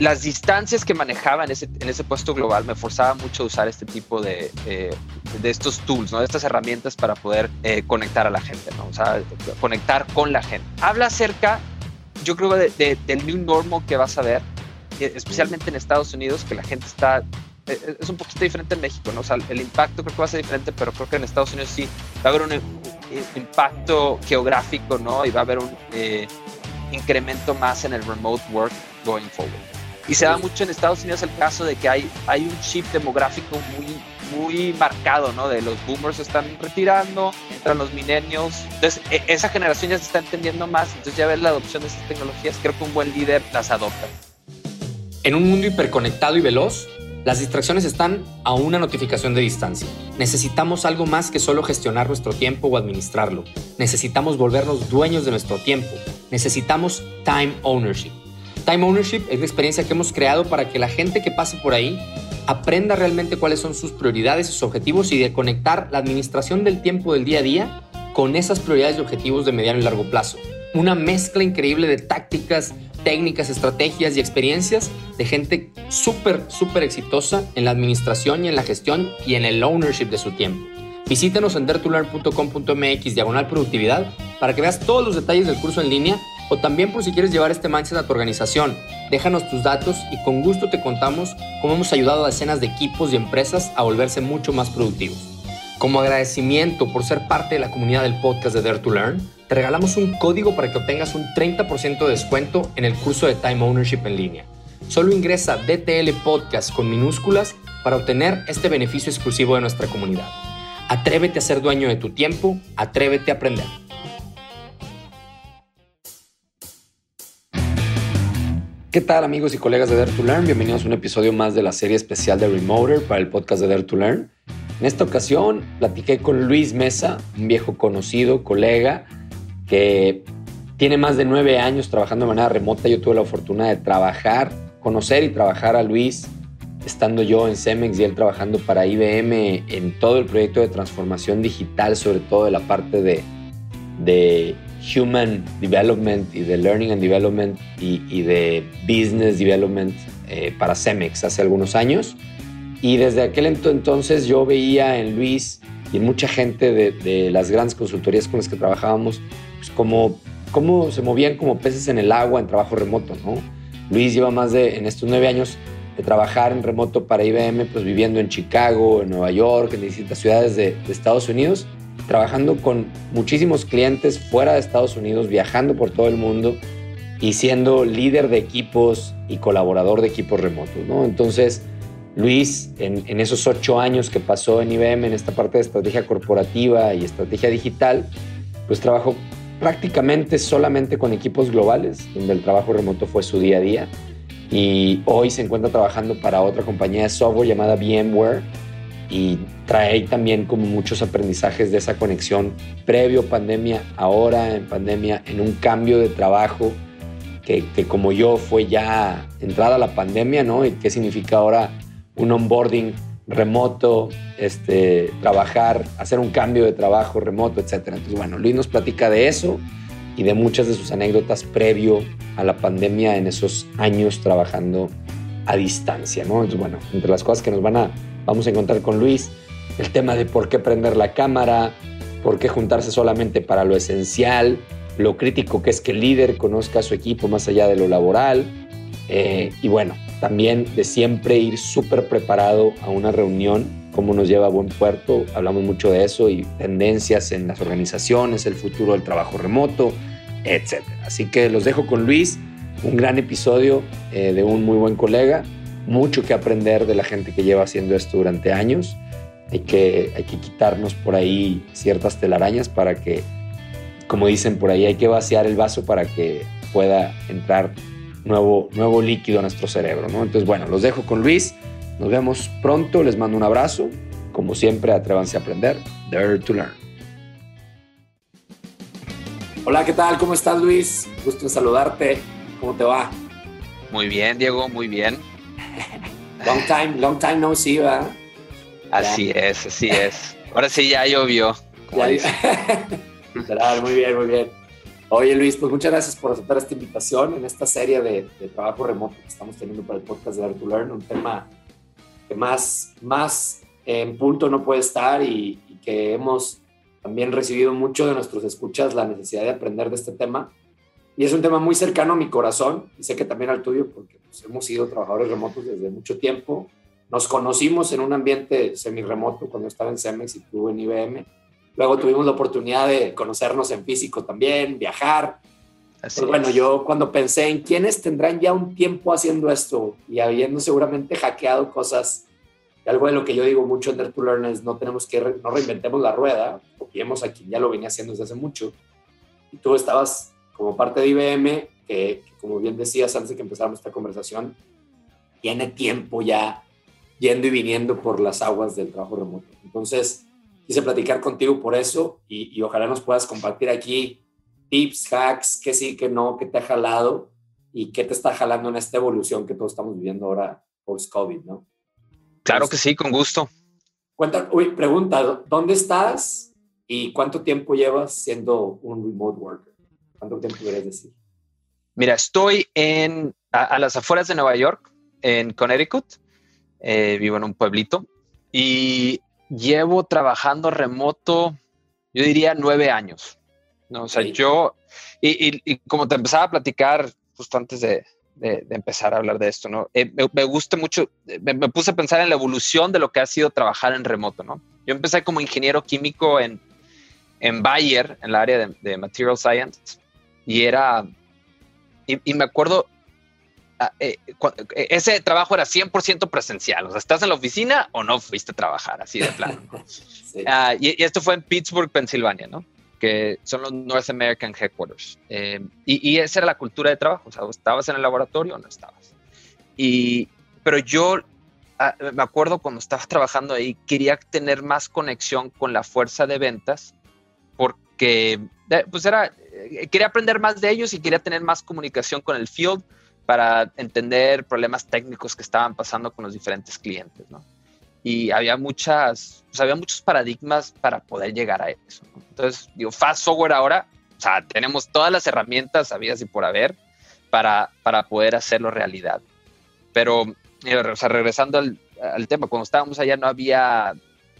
las distancias que manejaba en ese, en ese puesto global me forzaba mucho a usar este tipo de, eh, de estos tools, ¿no? de estas herramientas para poder eh, conectar a la gente, ¿no? o sea, conectar con la gente. Habla acerca, yo creo, de, del new normal que vas a ver, especialmente en Estados Unidos, que la gente está es un poquito diferente en México, ¿no? O sea, el impacto creo que va a ser diferente, pero creo que en Estados Unidos sí va a haber un, impacto geográfico, ¿no? Y va a haber un incremento más en el remote work going forward. Y se da mucho en Estados Unidos el caso de que hay, hay un chip demográfico muy, muy marcado, ¿no? De los boomers se están retirando, entran los millennials. Entonces, e, esa generación ya se está entendiendo más. Entonces, ya ver la adopción de estas tecnologías, creo que un buen líder las adopta. En un mundo hiperconectado y veloz, las distracciones están a una notificación de distancia. Necesitamos algo más que solo gestionar nuestro tiempo o administrarlo. Necesitamos volvernos dueños de nuestro tiempo. Necesitamos time ownership. Time ownership es la experiencia que hemos creado para que la gente que pase por ahí aprenda realmente cuáles son sus prioridades, sus objetivos y de conectar la administración del tiempo del día a día con esas prioridades y objetivos de mediano y largo plazo. Una mezcla increíble de tácticas, técnicas, estrategias y experiencias de gente súper, súper exitosa en la administración y en la gestión y en el ownership de su tiempo. Visítenos en dertulearn.com.mx diagonal productividad para que veas todos los detalles del curso en línea o también por si quieres llevar este mindset a tu organización. Déjanos tus datos y con gusto te contamos cómo hemos ayudado a decenas de equipos y empresas a volverse mucho más productivos. Como agradecimiento por ser parte de la comunidad del podcast de Dare to Learn, te regalamos un código para que obtengas un 30% de descuento en el curso de Time Ownership en línea. Solo ingresa DTL Podcast con minúsculas para obtener este beneficio exclusivo de nuestra comunidad. Atrévete a ser dueño de tu tiempo, atrévete a aprender. ¿Qué tal amigos y colegas de Dare to Learn? Bienvenidos a un episodio más de la serie especial de Remoter para el podcast de Dare to Learn. En esta ocasión platiqué con Luis Mesa, un viejo conocido, colega, que tiene más de nueve años trabajando de manera remota. Yo tuve la fortuna de trabajar, conocer y trabajar a Luis estando yo en Cemex y él trabajando para IBM en todo el proyecto de transformación digital, sobre todo de la parte de, de Human Development y de Learning and Development y, de Business Development eh, para Cemex hace algunos años. Y desde aquel entonces yo veía en Luis y en mucha gente de, las grandes consultorías con las que trabajábamos, pues como cómo se movían como peces en el agua en trabajo remoto, ¿no? Luis lleva más de, en estos nueve años, de trabajar en remoto para IBM, pues viviendo en Chicago, en Nueva York, en distintas ciudades de Estados Unidos trabajando con muchísimos clientes fuera de Estados Unidos, viajando por todo el mundo y siendo líder de equipos y colaborador de equipos remotos. Entonces, Luis, en, esos ocho años que pasó en IBM, en esta parte de estrategia corporativa y estrategia digital, pues trabajó prácticamente solamente con equipos globales, donde el trabajo remoto fue su día a día. Y hoy se encuentra trabajando para otra compañía de software llamada VMware, y trae también como muchos aprendizajes de esa conexión previo pandemia, ahora en pandemia, en un cambio de trabajo que, como yo fue ya entrada la pandemia, ¿no? Y qué significa ahora un onboarding remoto, este, trabajar, hacer un cambio de trabajo remoto, etcétera. Entonces, bueno, Luis nos platica de eso y de muchas de sus anécdotas previo a la pandemia en esos años trabajando a distancia, ¿no? Entonces, bueno, entre las cosas que nos van a Vamos a encontrar con Luis el tema de por qué prender la cámara, por qué juntarse solamente para lo esencial, lo crítico que es que el líder conozca a su equipo más allá de lo laboral. Eh, y bueno, también de siempre ir súper preparado a una reunión, cómo nos lleva a buen puerto. Hablamos mucho de eso y tendencias en las organizaciones, el futuro del trabajo remoto, etc. Así que los dejo con Luis, un gran episodio eh, de un muy buen colega mucho que aprender de la gente que lleva haciendo esto durante años. Hay que, hay que quitarnos por ahí ciertas telarañas para que, como dicen por ahí, hay que vaciar el vaso para que pueda entrar nuevo, nuevo líquido a nuestro cerebro. ¿no? Entonces, bueno, los dejo con Luis. Nos vemos pronto. Les mando un abrazo. Como siempre, atrévanse a aprender. Dare to learn. Hola, ¿qué tal? ¿Cómo estás, Luis? Gusto en saludarte. ¿Cómo te va? Muy bien, Diego, muy bien. Long time, long time no see, ¿verdad? Así es, así es. Ahora sí ya llovió. muy bien, muy bien. Oye Luis, pues muchas gracias por aceptar esta invitación en esta serie de, trabajo remoto que estamos teniendo para el podcast de Art to Learn, un tema que más, más en punto no puede estar y, que hemos también recibido mucho de nuestros escuchas la necesidad de aprender de este tema. Y es un tema muy cercano a mi corazón y sé que también al tuyo porque pues, hemos sido trabajadores remotos desde mucho tiempo. Nos conocimos en un ambiente semi-remoto cuando estaba en Cemex y tú en IBM Luego tuvimos la oportunidad de conocernos en físico también, viajar. Así bueno, yo cuando pensé en quiénes tendrán ya un tiempo haciendo esto y habiendo seguramente hackeado cosas, algo de lo que yo digo mucho en Dare to Learn es no tenemos que, no reinventemos la rueda, copiemos a quien ya lo venía haciendo desde hace mucho. Y tú estabas como parte de IBM, que, como bien decías antes de que empezáramos esta conversación, tiene tiempo ya yendo y viniendo por las aguas del trabajo remoto. Entonces, quise platicar contigo por eso y, ojalá nos puedas compartir aquí tips, hacks, qué sí, qué no, qué te ha jalado y qué te está jalando en esta evolución que todos estamos viviendo ahora post-COVID, ¿no? Claro que sí, con gusto. Cuenta, uy, pregunta, ¿dónde estás y cuánto tiempo llevas siendo un remote worker? ¿Cuánto tiempo quieres decir? Mira, estoy en, a, las afueras de Nueva York, en Connecticut. Eh, vivo en un pueblito y llevo trabajando remoto, yo diría nueve años. ¿no? O sea, yo, y, como te empezaba a platicar justo antes de, empezar a hablar de esto, ¿no? Eh, me, gusta mucho, me, puse a pensar en la evolución de lo que ha sido trabajar en remoto, ¿no? Yo empecé como ingeniero químico en, en Bayer, en la área de, de Material Science, y era, y, me acuerdo, Ah, eh, eh, ese trabajo era 100% presencial. O sea, ¿estás en la oficina o no fuiste a trabajar? Así de plano. Ah, y, esto fue en Pittsburgh, Pensilvania, ¿no? Que son los North American Headquarters. Eh, y, esa era la cultura de trabajo. O sea, ¿estabas en el laboratorio o no estabas? Y, pero yo ah, me acuerdo cuando estaba trabajando ahí, quería tener más conexión con la fuerza de ventas porque, pues era, quería aprender más de ellos y quería tener más comunicación con el field para entender problemas técnicos que estaban pasando con los diferentes clientes, ¿no? Y había muchas, pues había muchos paradigmas para poder llegar a eso. Entonces, digo, Fast Software ahora, o sea, tenemos todas las herramientas habidas y por haber para, para poder hacerlo realidad. Pero, o sea, regresando al, al tema, cuando estábamos allá no había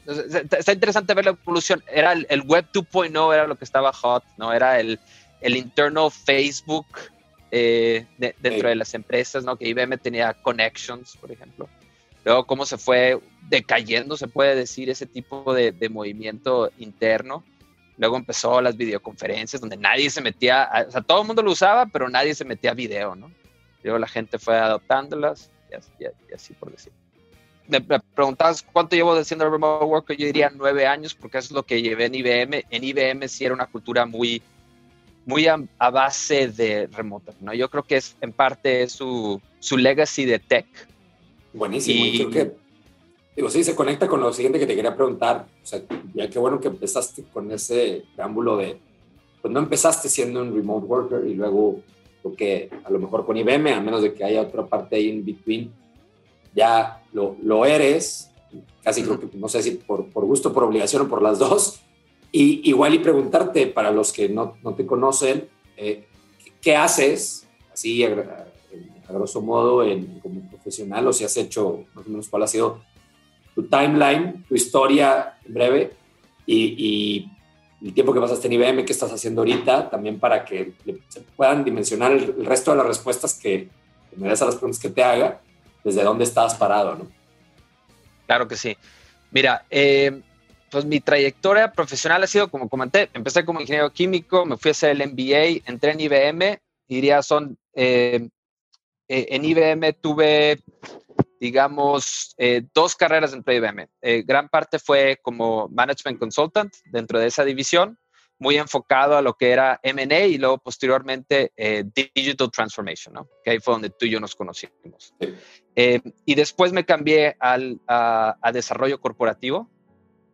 está interesante ver la evolución. Era el, el Web 2.0, era lo que estaba hot, ¿no? Era el, el interno Facebook eh, dentro de las empresas, ¿no? Que IBM tenía connections, por ejemplo. Luego, cómo se fue decayendo, se puede decir, ese tipo de, movimiento interno. Luego empezó las videoconferencias donde nadie se metía, o sea, todo el mundo lo usaba, pero nadie se metía a video, ¿no? Luego la gente fue adoptándolas y así, por decir. Me preguntabas cuánto llevo haciendo remote work, yo diría nueve años, porque eso es lo que llevé en IBM. En IBM sí era una cultura muy muy a, base de remoto, ¿no? Yo creo que es en parte su, su legacy de tech. Buenísimo, y, creo que, digo, sí, se conecta con lo siguiente que te quería preguntar, o sea, ya qué bueno que empezaste con ese preámbulo de, pues no empezaste siendo un remote worker y luego, porque a lo mejor con IBM, a menos de que haya otra parte ahí en between, ya lo, lo eres, casi creo que, no sé si por, por gusto, por obligación o por las dos, y igual y preguntarte para los que no, no te conocen, eh, ¿qué haces? Así, a, grosso modo, en, como profesional, o si has hecho más o menos cuál ha sido tu timeline, tu historia en breve y, el tiempo que pasaste en IBM, qué estás haciendo ahorita, también para que se puedan dimensionar el, resto de las respuestas que, que me das a las preguntas que te haga, desde dónde estás parado, ¿no? Claro que sí. Mira, eh, pues mi trayectoria profesional ha sido, como comenté, empecé como ingeniero químico, me fui a hacer el MBA, entré en IBM, diría son, eh, eh, en IBM tuve, digamos, eh, dos carreras dentro de IBM. gran parte fue como Management Consultant dentro de esa división, muy enfocado a lo que era M&A y luego posteriormente Digital Transformation, ¿no? que ahí fue donde tú y yo nos conocimos. y después me cambié al, a desarrollo corporativo,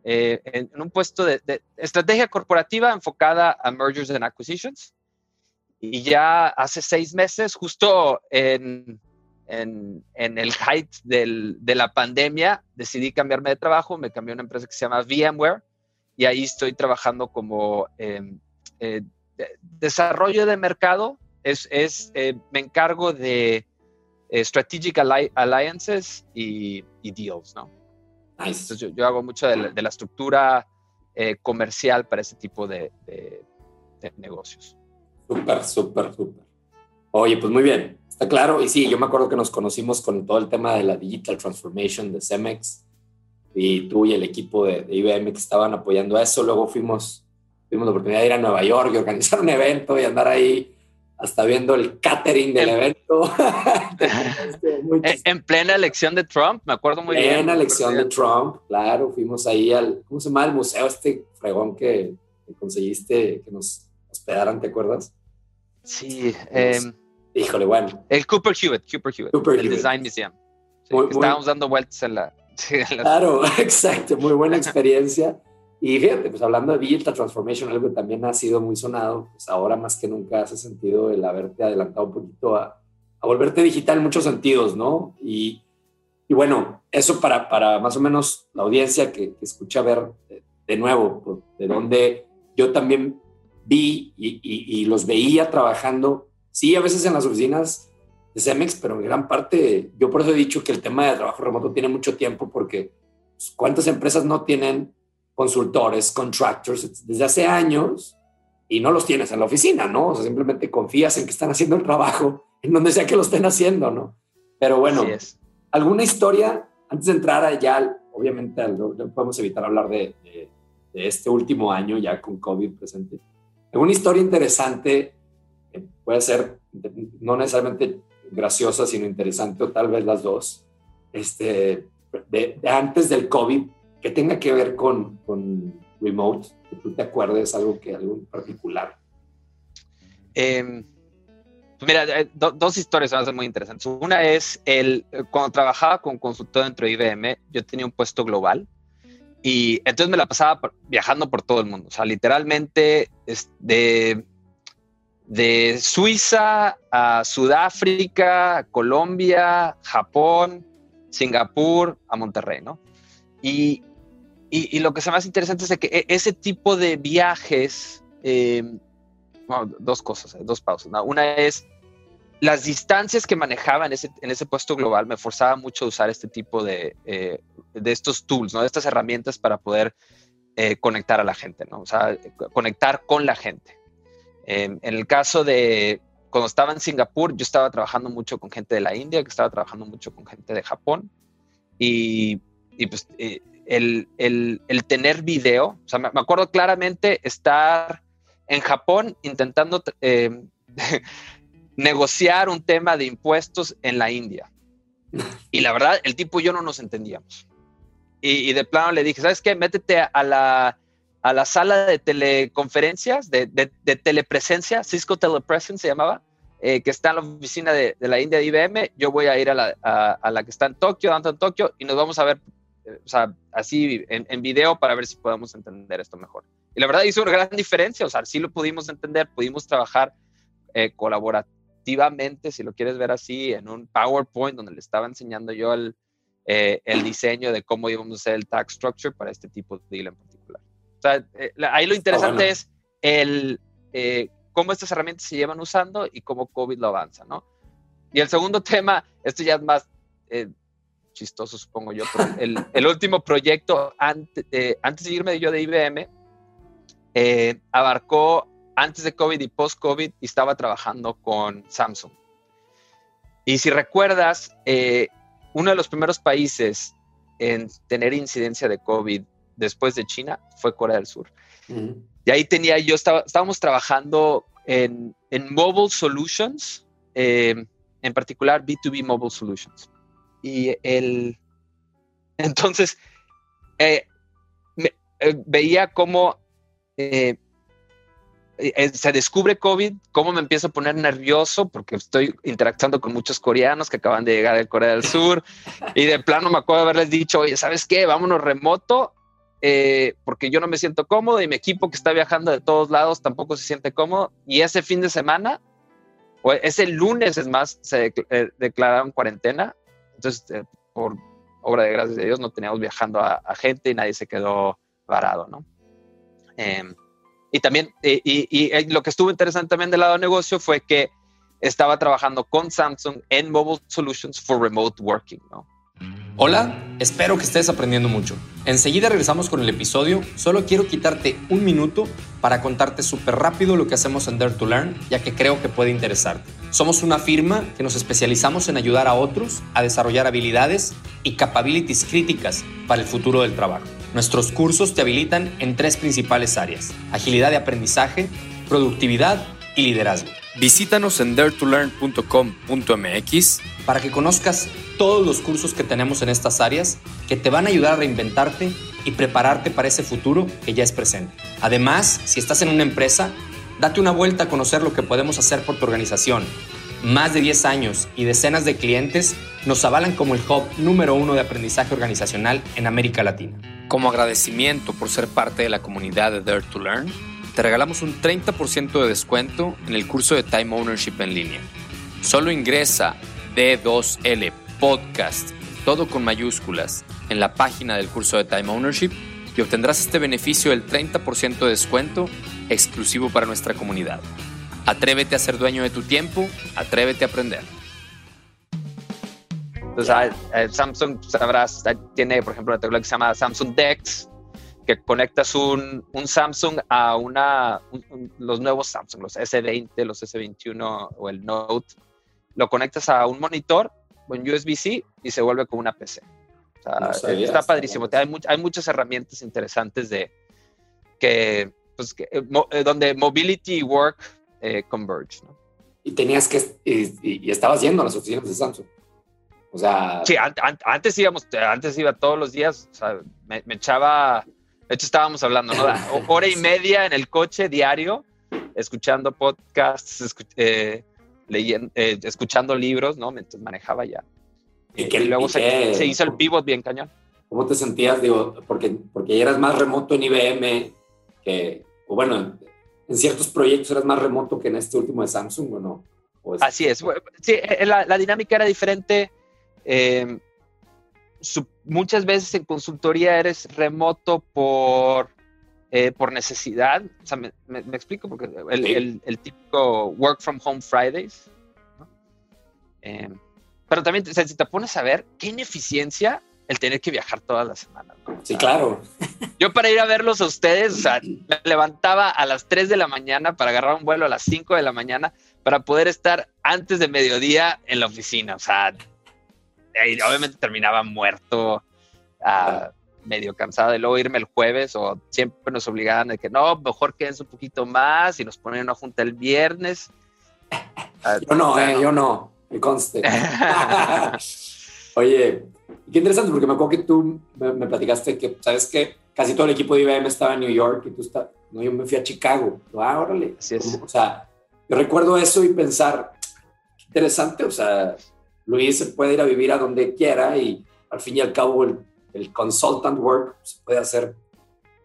eh, en, un puesto de, estrategia corporativa enfocada a mergers and acquisitions. Y ya hace seis meses, justo en, en, en el height del, de la pandemia, decidí cambiarme de trabajo. Me cambié a una empresa que se llama VMware y ahí estoy trabajando como em, eh, desarrollo de mercado es, es me encargo de strategic alliances y, deals, ¿no? Entonces yo, hago mucho de la, estructura comercial para ese tipo de, de negocios. Súper, súper, súper. Oye, pues muy bien, está claro. Y sí, yo me acuerdo que nos conocimos con todo el tema de la Digital Transformation de Cemex y tú y el equipo de, IBM que estaban apoyando eso. Luego fuimos, tuvimos la oportunidad de ir a Nueva York y organizar un evento y andar ahí hasta viendo el catering del evento. en plena elección de Trump, me acuerdo muy bien. En plena elección de Trump, claro, fuimos ahí al, ¿cómo se llama el museo este fregón que, que conseguiste que nos hospedaran, ¿te acuerdas? Sí. Eh, híjole, bueno. El Cooper Hewitt, Cooper Hewitt, el Design Museum. estábamos dando vueltas en la, Claro, exacto, muy buena experiencia. Y fíjate, pues hablando de Digital Transformation, algo que también ha sido muy sonado, pues ahora más que nunca hace sentido el haberte adelantado un poquito a, a volverte digital en muchos sentidos, ¿no? Y, y bueno, eso para, para, más o menos la audiencia que, que escucha ver de, de nuevo, pues, de dónde yo también vi y, los veía trabajando, sí, a veces en las oficinas de Cemex, pero en gran parte, yo por eso he dicho que el tema de trabajo remoto tiene mucho tiempo porque pues, cuántas empresas no tienen consultores, contractors desde hace años y no los tienes en la oficina, ¿no? O sea, simplemente confías en que están haciendo el trabajo en donde sea que lo estén haciendo, ¿no? Pero bueno, alguna historia, antes de entrar allá, obviamente no, podemos evitar hablar de, de, este último año ya con COVID presente una historia interesante, puede ser no necesariamente graciosa, sino interesante, o tal vez las dos, este, de, antes del COVID, que tenga que ver con, con remote, que tú te acuerdes algo que algo particular. Em, pues mira, eh, dos historias van a ser muy interesantes. Una es el cuando trabajaba con consultor dentro de IBM, yo tenía un puesto global y entonces me la pasaba viajando por todo el mundo. O sea, literalmente de, de Suiza a Sudáfrica, Colombia, Japón, Singapur, a Monterrey, ¿no? Y, y, lo que es más interesante es que e, ese tipo de viajes, em, dos cosas, dos pausas. Una es las distancias que manejaba en ese, en ese puesto global me forzaba mucho a usar este tipo de, eh, de estos tools, ¿no? de estas herramientas para poder eh, conectar a la gente, ¿no? o sea, conectar con la gente. En el caso de cuando estaba en Singapur, yo estaba trabajando mucho con gente de la India, que estaba trabajando mucho con gente de Japón, y, y pues eh, el, el, el, tener video, o sea, me, acuerdo claramente estar en Japón intentando negociar un tema de impuestos en la India. Y la verdad, el tipo y yo no nos entendíamos. Y, de plano le dije, ¿sabes qué? Métete a la, a la sala de teleconferencias, de, telepresencia, Cisco Telepresence se llamaba, eh, que está en la oficina de, la India de IBM. Yo voy a ir a la, que está en Tokio, en Tokio, y nos vamos a ver, o sea, así en, video para ver si podemos entender esto mejor. Y la verdad hizo una gran diferencia, o sea, sí lo pudimos entender, pudimos trabajar eh, activamente, si lo quieres ver así, en un PowerPoint donde le estaba enseñando yo el, eh, diseño de cómo íbamos a hacer el tax structure para este tipo de deal. Sea, eh, ahí lo interesante es el, eh, cómo estas herramientas se llevan usando y cómo COVID lo avanza, ¿no? Y el segundo tema, esto ya es más chistoso, supongo yo, pero el, el último proyecto antes, antes de irme yo de IBM, abarcó antes de COVID y post-COVID estaba trabajando con Samsung. Y si recuerdas, eh, uno de los primeros países en tener incidencia de COVID después de China fue Corea del Sur. Y ahí tenía yo, estaba, estábamos trabajando en, Mobile Solutions, eh, en particular B2B Mobile Solutions. Y el, entonces, eh, veía cómo eh, eh, se descubre COVID, cómo me empiezo a poner nervioso porque estoy interactuando con muchos coreanos que acaban de llegar de Corea del Sur y de plano me acuerdo de haberles dicho, oye, ¿sabes qué? Vámonos remoto eh, porque yo no me siento cómodo y mi equipo que está viajando de todos lados tampoco se siente cómodo y ese fin de semana, o ese lunes es más, se declararon cuarentena, entonces por obra de gracias de Dios no teníamos viajando a, gente y nadie se quedó varado, ¿no? Eh, Y también, y, lo que estuvo interesante también del lado de negocio fue que estaba trabajando con Samsung en Mobile Solutions for Remote Working, ¿no? Hola, espero que estés aprendiendo mucho. Enseguida regresamos con el episodio. Solo quiero quitarte un minuto para contarte súper rápido lo que hacemos en Dare to Learn, ya que creo que puede interesarte. Somos una firma que nos especializamos en ayudar a otros a desarrollar habilidades y capabilities críticas para el futuro del trabajo. Nuestros cursos te habilitan en tres principales áreas: agilidad de aprendizaje, productividad y liderazgo. Visítanos en daretolearn.com.mx para que conozcas todos los cursos que tenemos en estas áreas que te van a ayudar a reinventarte y prepararte para ese futuro que ya es presente. Además, si estás en una empresa, date una vuelta a conocer lo que podemos hacer por tu organización. Más de 10 años y decenas de clientes nos avalan como el hub número uno de aprendizaje organizacional en América Latina. Como agradecimiento por ser parte de la comunidad de Dare to Learn, te regalamos un 30% de descuento en el curso de Time Ownership en línea. Solo ingresa D2L Podcast, todo con mayúsculas, en la página del curso de Time Ownership y obtendrás este beneficio del 30% de descuento exclusivo para nuestra comunidad. Atrévete a ser dueño de tu tiempo, atrévete a aprender. Entonces, Samsung, sabrás, tiene, por ejemplo, una tecnología que se llama Samsung DeX, que conectas un, un Samsung a una, los nuevos Samsung, los S20, los S21 o el Note, lo conectas a un monitor con USB-C y se vuelve como una PC. está padrísimo. Hay, hay, muchas herramientas interesantes de que, pues, eh, eh, donde mobility y work eh, converge. Y tenías que, y, estabas yendo a las oficinas de Samsung. O sea. Sí, antes íbamos, antes iba todos los días, o sea, me, me echaba de hecho, estábamos hablando, ¿no? Hora y media en el coche diario, escuchando podcasts, eh, leyendo, eh, escuchando libros, ¿no? Mientras manejaba ya. Y, que, luego se, hizo el pivot bien cañón. ¿Cómo te sentías? Digo, porque, porque eras más remoto en IBM que, o bueno, en ciertos proyectos eras más remoto que en este último de Samsung, ¿o no? Así es. Sí, eh, la, la dinámica era diferente. Eh, muchas veces en consultoría eres remoto por, eh, por necesidad. O sea, me, explico, porque el, el, típico work from home Fridays. Eh, pero también, si te pones a ver, qué ineficiencia el tener que viajar todas las semanas. sí, claro. Yo para ir a verlos a ustedes, o sea, me levantaba a las 3 de la mañana para agarrar un vuelo a las 5 de la mañana para poder estar antes de mediodía en la oficina. O sea, y obviamente terminaba muerto, uh, medio cansado de luego irme el jueves o siempre nos obligaban de que no, mejor quédense un poquito más y nos ponían una junta el viernes. yo no, eh, yo no, me conste. Oye, qué interesante porque me acuerdo que tú me, platicaste que, ¿sabes que Casi todo el equipo de IBM estaba en New York y tú estás, no, yo me fui a Chicago. Ah, órale. Así es. o sea, yo recuerdo eso y pensar, qué interesante, o sea, Luis se puede ir a vivir a donde quiera y al fin y al cabo el, el consultant work se puede hacer,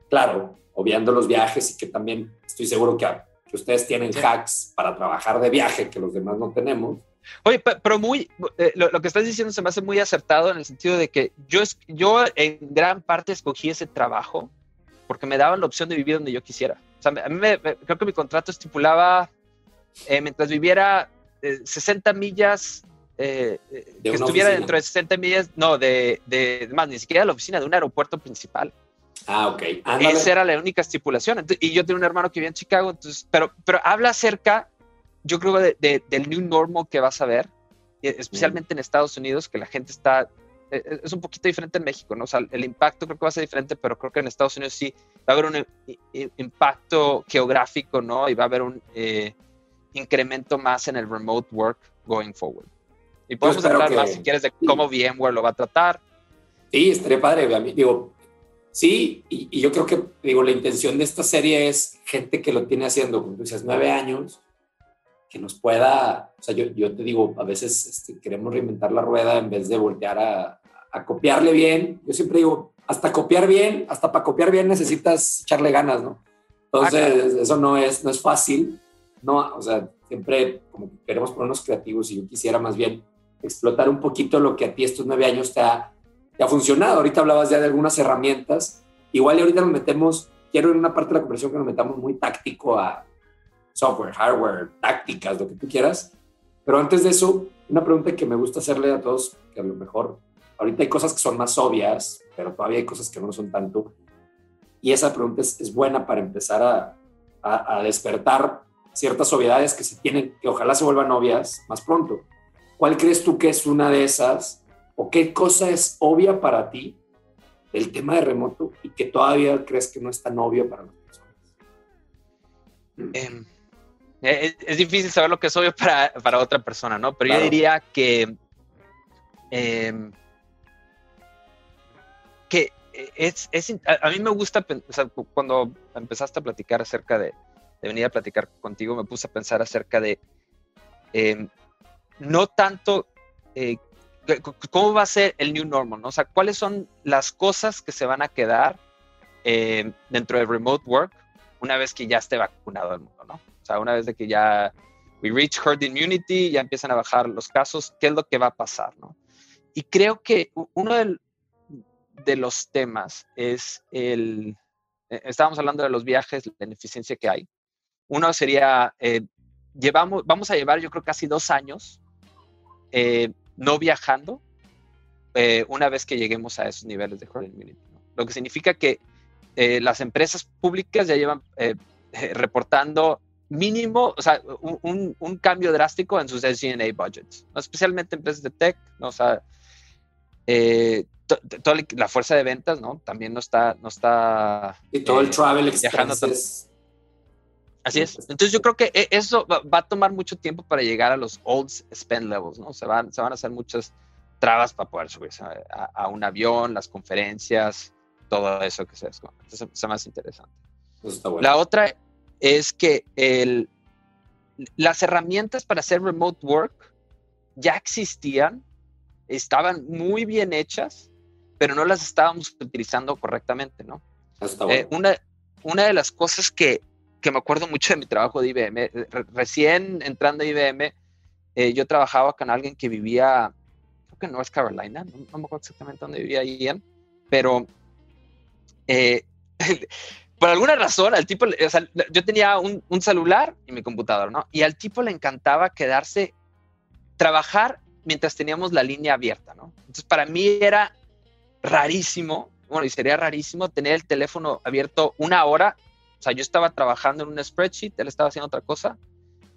claro, obviando los viajes y que también estoy seguro que, que ustedes tienen hacks para trabajar de viaje que los demás no tenemos. Oye, pero muy, eh, lo, que estás diciendo se me hace muy acertado en el sentido de que yo, yo en gran parte escogí ese trabajo porque me daban la opción de vivir donde yo quisiera. O sea, a mí me, creo que mi contrato estipulaba, eh, mientras viviera 60 eh, millas eh, que estuviera dentro de 60 millas, no, de, de, más, ni siquiera la oficina de un aeropuerto principal. Ah, ok. Esa era la única estipulación. y yo tengo un hermano que vive en Chicago, entonces, pero, pero habla acerca, yo creo, de, del new normal que vas a ver, especialmente en Estados Unidos, que la gente está, e, e, es un poquito diferente en México, ¿no? O sea, el impacto creo que va a ser diferente, pero creo que en Estados Unidos sí va a haber un impacto geográfico, ¿no? Y va a haber un eh, incremento más en el remote work going forward. Y podemos hablar más si quieres de cómo VMware lo va a tratar. Sí, estaría padre. Digo, sí, y, yo creo que digo, la intención de esta serie es gente que lo tiene haciendo, como tú dices, nueve años, que nos pueda, o sea, yo, yo te digo, a veces este, queremos reinventar la rueda en vez de voltear a, a copiarle bien. Yo siempre digo, hasta copiar bien, hasta para copiar bien necesitas echarle ganas, ¿no? Entonces, ah, eso no es, no es fácil, ¿no? O sea, siempre como que queremos ponernos creativos y yo quisiera más bien explotar un poquito lo que a ti estos nueve años te ha, funcionado. Ahorita hablabas ya de algunas herramientas. Igual y ahorita nos metemos quiero en una parte de la conversación que nos metamos muy táctico a software, hardware, tácticas, lo que tú quieras. Pero antes de eso, una pregunta que me gusta hacerle a todos, que a lo mejor ahorita hay cosas que son más obvias, pero todavía hay cosas que no son tanto. Y esa pregunta es, buena para empezar a, a, despertar ciertas obviedades que se tienen, que ojalá se vuelvan obvias más pronto. ¿Cuál crees tú que es una de esas? ¿O qué cosa es obvia para ti el tema de remoto y que todavía crees que no es tan obvio para las personas? Eh, es, es, difícil saber lo que es obvio para, para otra persona, ¿no? Pero claro. yo diría que, eh, que es, es, a mí me gusta, o sea, cuando empezaste a platicar acerca de, de, venir a platicar contigo, me puse a pensar acerca de eh, no tanto eh, cómo va a ser el new normal, ¿no? O sea, cuáles son las cosas que se van a quedar eh, dentro del remote work una vez que ya esté vacunado el mundo, ¿no? O sea, una vez de que ya we reach herd immunity, ya empiezan a bajar los casos, ¿qué es lo que va a pasar, no? Y creo que uno de los temas es el, estábamos hablando de los viajes, la ineficiencia que hay. Uno sería, eh, llevamos, vamos a llevar yo creo casi dos años eh, no viajando eh, una vez que lleguemos a esos niveles de herd immunity. ¿no? Lo que significa que eh, las empresas públicas ya llevan reportando mínimo, o sea, un, un, cambio drástico en sus SG&A budgets, ¿no? especialmente empresas de tech, ¿no? o sea, toda la fuerza de ventas, ¿no? También no está, no está. Y todo el travel expenses. Así es. Entonces yo creo que e, eso va, a tomar mucho tiempo para llegar a los old spend levels, ¿no? Se van, se van a hacer muchas trabas para poder subirse a, un avión, las conferencias, todo eso que se desconoce. Eso es más interesante. Bueno. La otra es que el, las herramientas para hacer remote work ya existían, estaban muy bien hechas, pero no las estábamos utilizando correctamente, ¿no? Bueno. Eh, una, una de las cosas que, que, me acuerdo mucho de mi trabajo de IBM, re recién entrando a IBM, eh, yo trabajaba con alguien que vivía, creo que en North Carolina, no, no me acuerdo exactamente dónde vivía Ian, pero eh, por alguna razón, al tipo, o sea, yo tenía un, un, celular y mi computador, ¿no? Y al tipo le encantaba quedarse, trabajar mientras teníamos la línea abierta, ¿no? Entonces, para mí era rarísimo, bueno, y sería rarísimo tener el teléfono abierto una hora. O sea, yo estaba trabajando en un spreadsheet, él estaba haciendo otra cosa,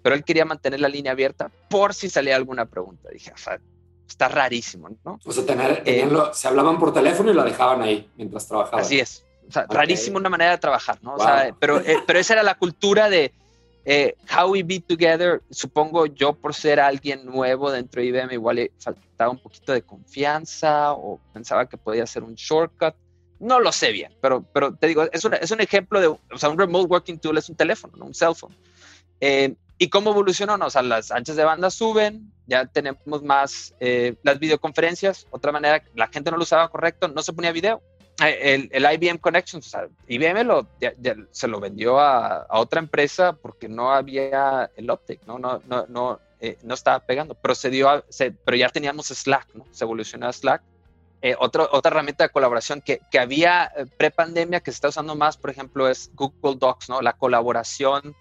pero él quería mantener la línea abierta por si salía alguna pregunta. Dije, o sea, está rarísimo, ¿no? O sea, tener, tenerlo, se hablaban por teléfono y la dejaban ahí mientras trabajaban. Así es. O sea, okay. rarísimo una manera de trabajar, ¿no? Wow. O sea, pero, eh, pero esa era la cultura de eh, how we be together. Supongo yo por ser alguien nuevo dentro de IBM igual le faltaba un poquito de confianza o pensaba que podía ser un shortcut. No lo sé bien, pero, pero te digo, es, una, es un ejemplo de, o sea, un remote working tool es un teléfono, ¿no? un cell phone. Eh, ¿Y cómo evolucionó? No, o sea, las anchas de banda suben, ya tenemos más eh, las videoconferencias, otra manera, la gente no lo usaba correcto, no se ponía video. El, el IBM Connections, o sea, IBM lo, ya, ya se lo vendió a, a, otra empresa porque no había el Optic, no, no, no, no, eh, no estaba pegando. Procedió a, se, pero ya teníamos Slack, ¿no? Se evolucionó a Slack. Eh, otra herramienta de colaboración que, que había eh, pre-pandemia que se está usando más, por ejemplo, es Google Docs, ¿no? La colaboración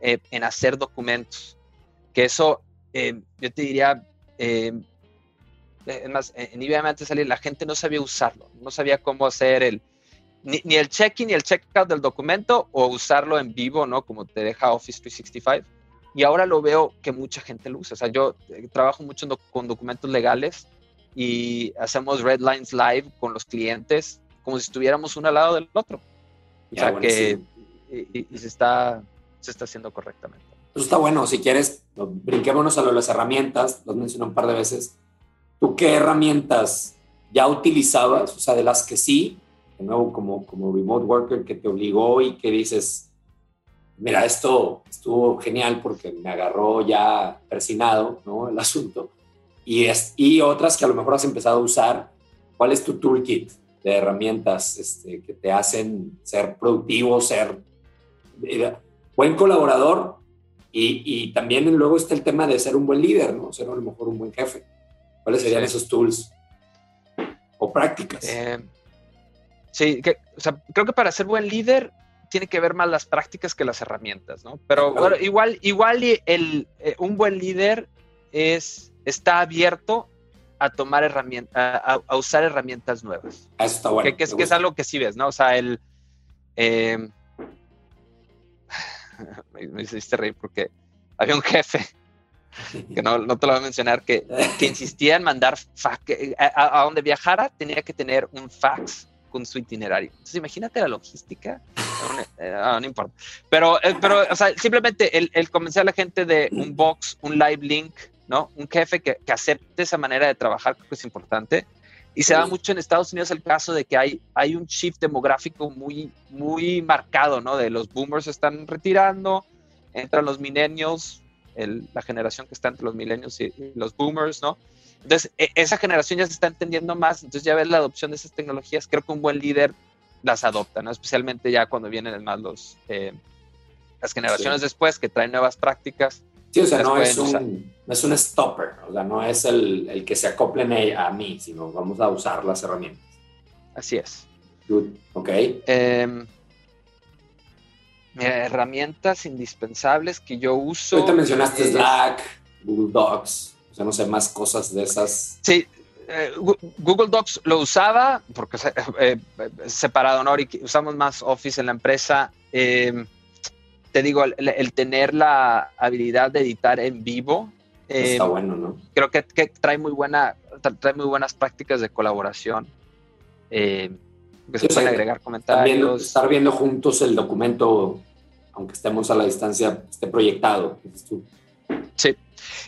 eh, en hacer documentos. Que eso, eh, yo te diría, es más, en IBM antes de salir, la gente no sabía usarlo, no sabía cómo hacer el, ni, ni el check-in ni el check-out del documento o usarlo en vivo, ¿no? Como te deja Office 365. Y ahora lo veo que mucha gente lo usa. O sea, yo trabajo mucho con documentos legales y hacemos red lines live con los clientes como si estuviéramos uno al lado del otro. O sea, bueno, que sí. y, y se está se está haciendo correctamente. Eso está bueno. Si quieres, brinquémonos a lo de las herramientas. Los mencioné un par de veces. ¿Tú qué herramientas ya utilizabas? O sea, de las que sí, de nuevo, como, como remote worker que te obligó y que dices, mira, esto estuvo genial porque me agarró ya persinado, ¿no? El asunto. Y, es, y otras que a lo mejor has empezado a usar. ¿Cuál es tu toolkit de herramientas este, que te hacen ser productivo, ser buen colaborador y, y, también luego está el tema de ser un buen líder, ¿no? Ser a lo mejor un buen jefe. ¿Cuáles serían sí. esos tools o prácticas? Eh, sí, que, o sea, creo que para ser buen líder tiene que ver más las prácticas que las herramientas, ¿no? Pero bueno, igual, igual el, eh, un buen líder es, está abierto a tomar herramientas, a, usar herramientas nuevas. Eso está bueno. Que, es, que, es, algo que sí ves, ¿no? O sea, el... Eh, me, hiciste reír porque había un jefe que no, no, te lo voy a mencionar, que, que insistía en mandar fax, a, a, donde viajara tenía que tener un fax con su itinerario. Entonces imagínate la logística, no, eh, no importa. Pero, eh, pero o sea, simplemente el, el, convencer a la gente de un box, un live link, ¿no? Un jefe que, que acepte esa manera de trabajar creo que es importante. Y se da mucho en Estados Unidos el caso de que hay, hay un shift demográfico muy, muy marcado, ¿no? De los boomers se están retirando, entran los millennials, la generación que está entre los millennials y, los boomers, ¿no? Entonces, e, esa generación ya se está entendiendo más, entonces ya ves la adopción de esas tecnologías, creo que un buen líder las adopta, ¿no? Especialmente ya cuando vienen más los, eh, las generaciones después que traen nuevas prácticas. Sí, o sea, no es, un, no es, un, stopper, o sea, no es el, el, que se acoplen a mí, sino vamos a usar las herramientas. Así es. Good. Ok. Eh, Mira, herramientas indispensables que yo uso. Ahorita mencionaste Slack, Google Docs, o sea, no sé, más cosas de esas. Sí, eh, Google Docs lo usaba porque eh, separado, ¿no? usamos más Office en la empresa. Eh, te digo, el, tener la habilidad de editar en vivo. Está bueno, ¿no? Creo que, trae, muy buena, trae muy buenas prácticas de colaboración. que se pueden agregar comentarios. estar viendo juntos el documento aunque estemos a la distancia, esté proyectado. Sí.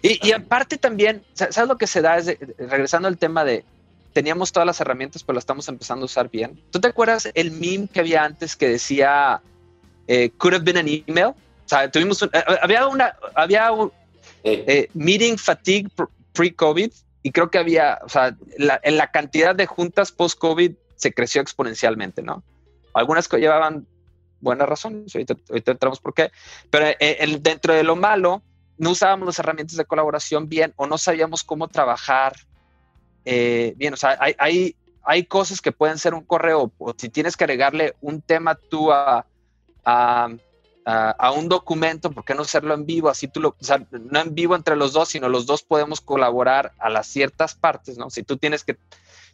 Y, aparte también, ¿sabes lo que se da? Es regresando al tema de, teníamos todas las herramientas, pero las estamos empezando a usar bien. ¿Tú te acuerdas el meme que había antes que decía, eh, could have been an email? O sea, tuvimos, eh, había una, había un eh. meeting fatigue pre-COVID y creo que había, o sea, la, en la cantidad de juntas post-COVID se creció exponencialmente, ¿no? Algunas que llevaban buenas razones, ahorita, entramos por qué, pero eh, dentro de lo malo, no usábamos las herramientas de colaboración bien o no sabíamos cómo trabajar eh, bien, o sea, hay, hay, hay, cosas que pueden ser un correo, o si tienes que agregarle un tema tú a, a, a, un documento, ¿por qué no hacerlo en vivo? Así tú lo, o sea, no en vivo entre los dos, sino los dos podemos colaborar a las ciertas partes, ¿no? Si tú tienes que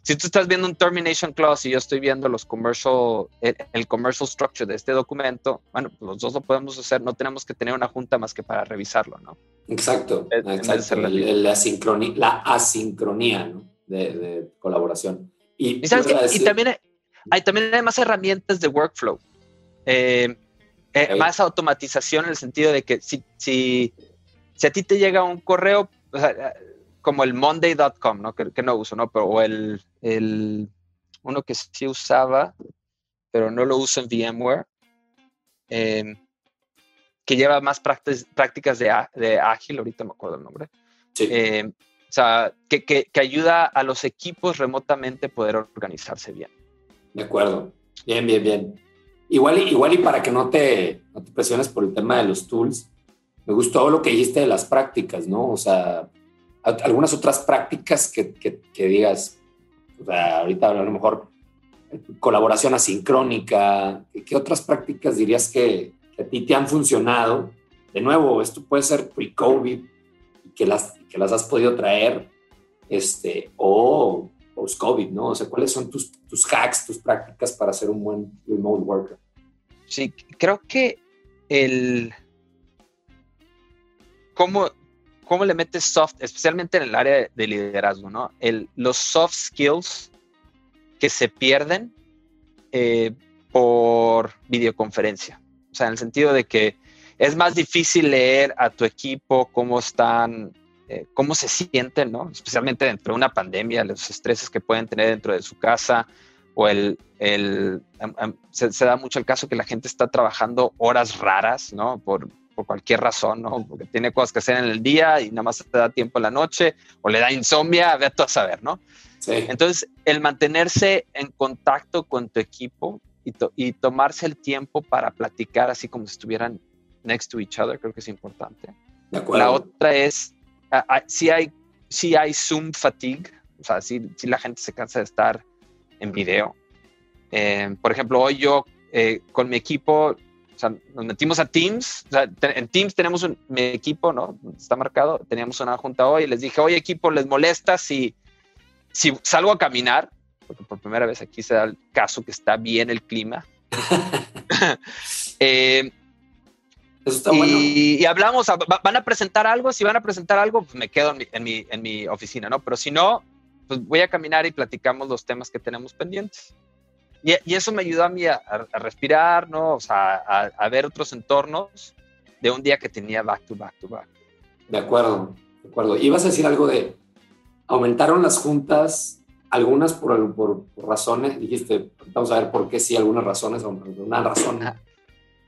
si tú estás viendo un termination clause y yo estoy viendo los commercial, el, commercial structure de este documento, bueno, los dos lo podemos hacer, no tenemos que tener una junta más que para revisarlo, ¿no? Exacto, exacto. la, asincronía, la asincronía ¿no? de, colaboración. Y, también, hay, también hay más herramientas de workflow, eh, eh, más automatización en el sentido de que si, si, si a ti te llega un correo, o sea, como el monday.com, ¿no? Que, no uso, ¿no? Pero, o el, el, uno que sí usaba, pero no lo uso en VMware, em, que lleva más prácticas de, de, ágil, ahorita me acuerdo el nombre. Sí. Em, o sea, que, que, que, ayuda a los equipos remotamente poder organizarse bien. De acuerdo. Bien, bien, bien. Igual, igual y para que no te, no te presiones por el tema de los tools, me gustó lo que dijiste de las prácticas, ¿no? O sea, algunas otras prácticas que, que, digas, o sea, ahorita a lo mejor colaboración asincrónica, ¿qué otras prácticas dirías que, a ti te han funcionado? De nuevo, esto puede ser pre-COVID que las, que las has podido traer, este, o post-COVID, ¿no? O sea, ¿cuáles son tus, tus hacks, tus prácticas para ser un buen remote worker? Sí, creo que el... ¿Cómo, cómo le metes soft, especialmente en el área de liderazgo, ¿no? El, los soft skills que se pierden eh, por videoconferencia. O sea, en el sentido de que es más difícil leer a tu equipo cómo están, eh, cómo se sienten, ¿no? Especialmente dentro de una pandemia, los estreses que pueden tener dentro de su casa o el, el se, se, da mucho el caso que la gente está trabajando horas raras, ¿no? Por, por cualquier razón, ¿no? Porque tiene cosas que hacer en el día y nada más te da tiempo en la noche o le da insomnia, ve a saber, ¿no? Sí. Entonces, el mantenerse en contacto con tu equipo y, y, tomarse el tiempo para platicar así como si estuvieran next to each other, creo que es importante. De. La otra es, si hay, si hay Zoom fatigue, o sea, si, si la gente se cansa de estar en video. Eh, por ejemplo, hoy yo eh, con mi equipo, o sea, nos metimos a Teams. en Teams tenemos un, mi equipo, ¿no? Está marcado. Teníamos una junta hoy y les dije, oye, equipo, ¿les molesta si, si salgo a caminar? Porque por primera vez aquí se da el caso que está bien el clima. eh, Eso está y, bueno. y, hablamos, van a presentar algo. Si van a presentar algo, pues me quedo en mi, en mi, en mi oficina, ¿no? Pero si no, pues voy a caminar y platicamos los temas que tenemos pendientes. Y, eso me ayudó a mí a, respirar, ¿no? O sea, a, ver otros entornos de un día que tenía back to back to back. De acuerdo, de acuerdo. Ibas a decir algo de, aumentaron las juntas, algunas por, por, razones, dijiste, vamos a ver por qué sí, algunas razones, una razón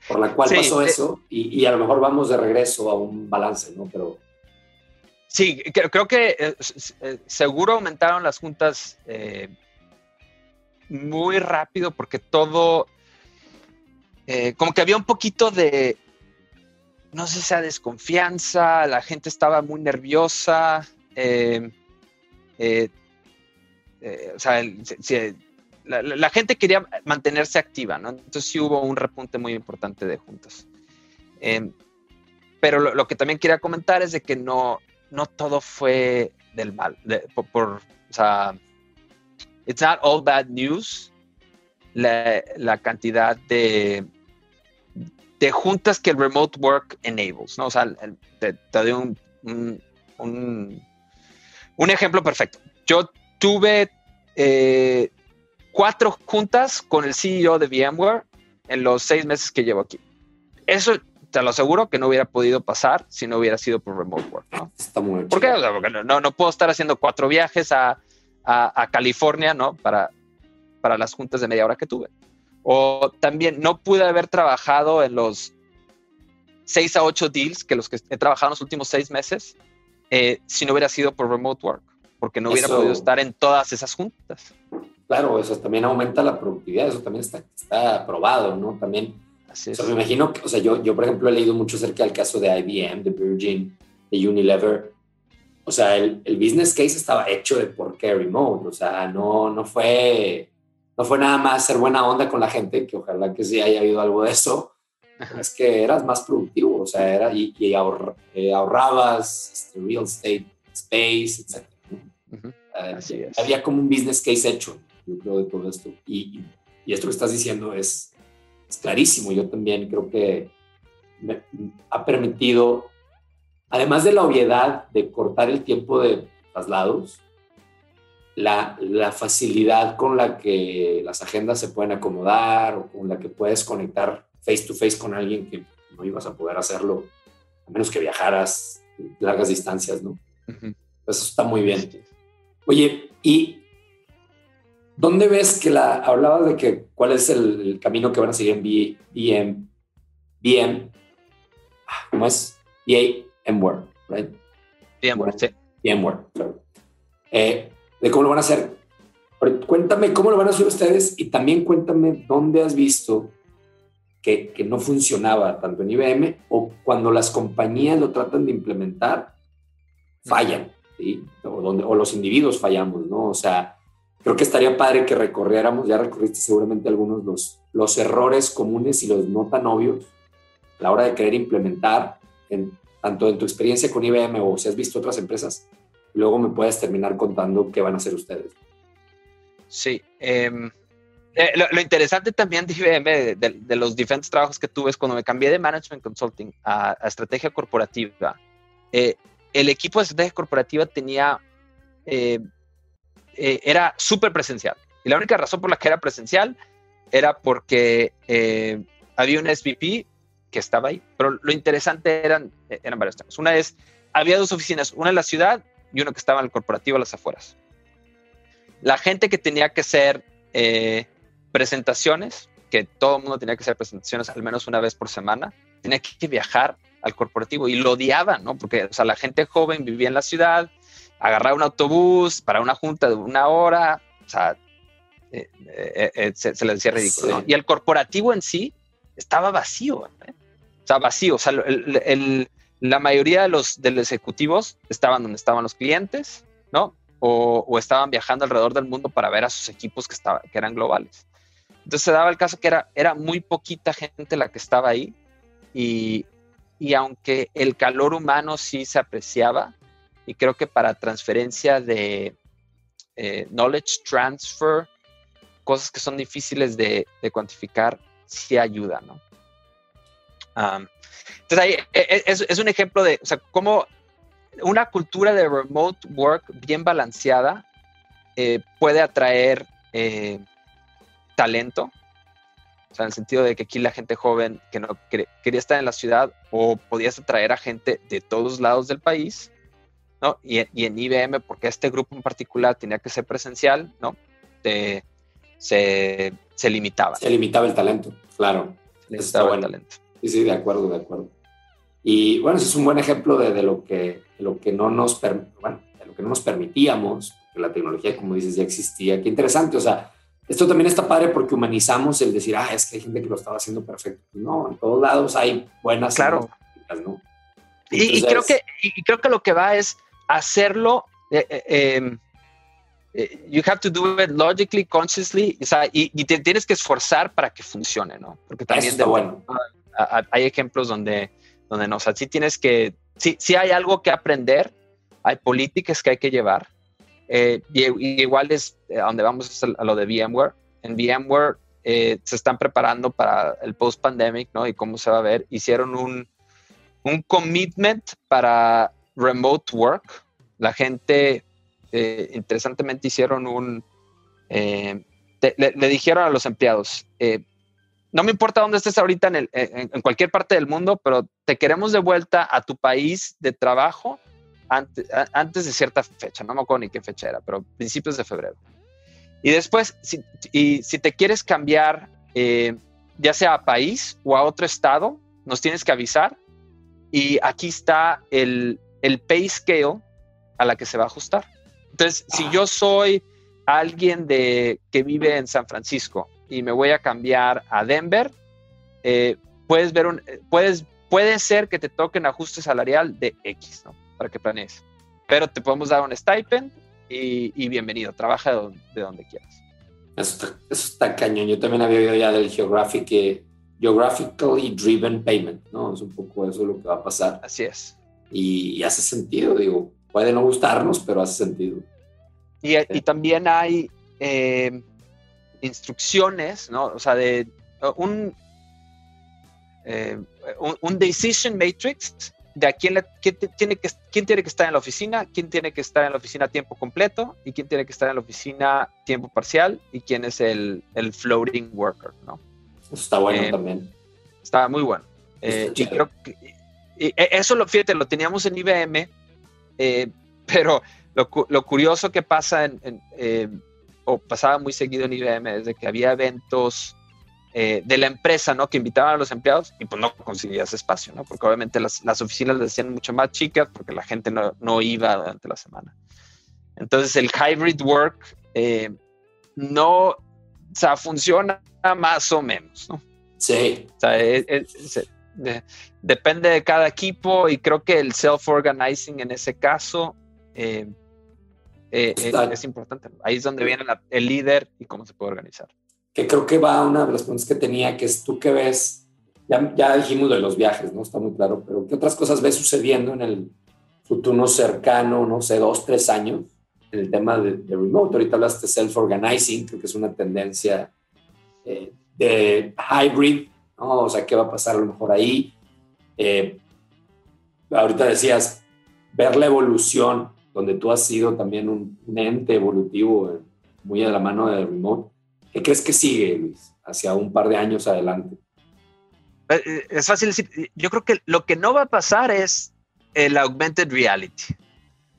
por la cual pasó eso, y, y, a lo mejor vamos de regreso a un balance, ¿no? Pero... Sí, creo, que eh, eh, seguro aumentaron las juntas eh, muy rápido porque todo, como que había un poquito de, no sé sea desconfianza, la gente estaba muy nerviosa, eh, o sea, la, gente quería mantenerse activa, ¿no? Entonces sí hubo un repunte muy importante de juntas. pero lo, que también quería comentar es de que no, no todo fue del mal, por, o sea, it's not all bad news la, cantidad de, de juntas que el remote work enables, ¿no? O sea, te, doy un, un, ejemplo perfecto. Yo tuve eh, cuatro juntas con el CEO de VMware en los seis meses que llevo aquí. Eso te lo aseguro que no hubiera podido pasar si no hubiera sido por remote work. ¿no? Está muy ¿Por qué? porque no, no puedo estar haciendo cuatro viajes a a, California, ¿no? Para, para las juntas de media hora que tuve. O también no pude haber trabajado en los seis a ocho deals que los que he trabajado en los últimos seis meses eh, si no hubiera sido por remote work, porque no hubiera podido estar en todas esas juntas. Claro, eso también aumenta la productividad, eso también está, está probado, ¿no? También, Así me imagino que, o sea, yo, yo por ejemplo he leído mucho acerca del caso de IBM, de Virgin, de Unilever, o sea, el, el, business case estaba hecho de por qué remote, o sea, no, no, fue, no fue nada más ser buena onda con la gente, que ojalá que sí haya habido algo de eso, es que eras más productivo, o sea, era, y, y eh, ahorrabas este, real estate, space, etc. Eh, había como un business case hecho, yo creo, de todo esto. Y, y esto que estás diciendo es, es clarísimo. Yo también creo que me ha permitido además de la obviedad de cortar el tiempo de traslados, la, la, facilidad con la que las agendas se pueden acomodar o con la que puedes conectar face to face con alguien que no ibas a poder hacerlo a menos que viajaras largas distancias, ¿no? Eso está muy bien. Oye, ¿y dónde ves que la, hablabas de que cuál es el, camino que van a seguir en BM, BM, ah, ¿cómo es? VMware, right? VMware, sí. VMware, claro. Eh, de cómo lo van a hacer. cuéntame cómo lo van a hacer ustedes y también cuéntame dónde has visto que, que, no funcionaba tanto en IBM o cuando las compañías lo tratan de implementar, fallan, ¿sí? O, donde, o los individuos fallamos, ¿no? O sea, creo que estaría padre que recorriéramos, ya recorriste seguramente algunos los, los errores comunes y los no tan obvios a la hora de querer implementar en tanto en tu experiencia con IBM o si has visto otras empresas, luego me puedes terminar contando qué van a hacer ustedes. Sí. Em, eh, lo, interesante también de IBM, de, los diferentes trabajos que tuve, es cuando me cambié de Management Consulting a, estrategia corporativa. Eh, el equipo de estrategia corporativa tenía, eh, era súper presencial. Y la única razón por la que era presencial era porque había un SVP que estaba ahí. Pero lo interesante eran, eran varios temas. Una es, había dos oficinas, una en la ciudad y uno que estaba en el corporativo a las afueras. La gente que tenía que hacer eh, presentaciones, que todo el mundo tenía que hacer presentaciones al menos una vez por semana, tenía que viajar al corporativo y lo odiaban, ¿no? Porque, o sea, la gente joven vivía en la ciudad, agarraba un autobús para una junta de una hora, o sea, eh, eh, se, le decía ridículo. Y el corporativo en sí estaba vacío, ¿eh? o sea, vacío, o sea, la mayoría de los, de los ejecutivos estaban donde estaban los clientes, ¿no? O, estaban viajando alrededor del mundo para ver a sus equipos que, estaba, que eran globales. Entonces se daba el caso que era, era muy poquita gente la que estaba ahí y, y aunque el calor humano sí se apreciaba, y creo que para transferencia de eh, knowledge transfer, cosas que son difíciles de, cuantificar, sí ayuda, ¿no? entonces ahí e, e, es, un ejemplo de, cómo una cultura de remote work bien balanceada eh, puede atraer eh, talento, o sea, en el sentido de que aquí la gente joven que no quería estar en la ciudad o podías atraer a gente de todos lados del país, ¿no? Y, y en IBM, porque este grupo en particular tenía que ser presencial, ¿no? se, se limitaba. Se limitaba el talento, claro. Se limitaba el talento. Sí, sí, de acuerdo, de acuerdo. Y bueno, ese es un buen ejemplo de, de lo, que, lo que no nos, bueno, de lo que no nos permitíamos la tecnología, como dices, ya existía. Qué interesante, o sea, esto también está padre porque humanizamos el decir, ah, es que hay gente que lo estaba haciendo perfecto. No, en todos lados hay buenas claro. ¿no? y, creo que, y creo que lo que va es hacerlo. Eh, eh, em, eh, you have to do it logically, consciously, o sea, y, y, te tienes que esforzar para que funcione, ¿no? Porque también de, bueno. hay ejemplos donde, donde no, o sea, sí tienes que, sí, sí hay algo que aprender, hay políticas que hay que llevar, eh, y, igual es a donde vamos a lo de VMware. En VMware eh, se están preparando para el post-pandemic, ¿no? Y cómo se va a ver. Hicieron un, un commitment para remote work. La gente, eh, interesantemente, hicieron un... le, dijeron a los empleados, no me importa dónde estés ahorita en, cualquier parte del mundo, pero te queremos de vuelta a tu país de trabajo antes, de cierta fecha, no me acuerdo ni qué fecha era, pero principios de febrero. Y después, si, y, si te quieres cambiar, eh, ya sea a país o a otro estado, nos tienes que avisar. Y aquí está el, el pay scale a la que se va a ajustar. Entonces, si ah. yo soy alguien de, que vive en San Francisco y me voy a cambiar a Denver, eh, puedes ver un, puedes, puede ser que te toque un ajuste salarial de X, ¿no? para que planees. Pero te podemos dar un stipend y, bienvenido, trabaja de donde, quieras. Eso está, cañón. Yo también había oído ya del geographic, Geographically Driven Payment, ¿no? Es un poco eso lo que va a pasar. Así es. Y, hace sentido, digo, puede no gustarnos, pero hace sentido. Y, y también hay eh, instrucciones, ¿no? O sea, de un, eh, un, un, decision matrix de a quién, tiene que, quién tiene que estar en la oficina, quién tiene que estar en la oficina a tiempo completo y quién tiene que estar en la oficina a tiempo parcial y quién es el, el floating worker, ¿no? está bueno eh, también. Está muy bueno. Eh, y creo que e, eso, lo, fíjate, lo teníamos en IBM, eh, pero lo, lo, curioso que pasa en, o pasaba muy seguido en IBM es de que había eventos eh, de la empresa, ¿no? Que invitaban a los empleados y pues no conseguías espacio, ¿no? Porque obviamente las, las oficinas les decían mucho más chicas porque la gente no, no iba durante la semana. Entonces el hybrid work eh, no, o sea, funciona más o menos, ¿no? Sí. O sea, depende de cada equipo y creo que el self-organizing en ese caso eh, es importante. Ahí es donde viene el líder y cómo se puede organizar que creo que va a una de las preguntas que tenía, que es tú que ves, ya, ya dijimos de los viajes, ¿no? Está muy claro, pero ¿qué otras cosas ves sucediendo en el futuro cercano, no sé, dos, tres años, en el tema de, remote? Ahorita hablaste de self-organizing, creo que es una tendencia eh, de hybrid, ¿no? O sea, ¿qué va a pasar a lo mejor ahí? Eh, ahorita decías, ver la evolución, donde tú has sido también un, un ente evolutivo eh, muy a la mano de remote ¿Qué crees que sigue, Luis, hacia un par de años adelante? Eh, es fácil decir, yo creo que lo que no va a pasar es el augmented reality.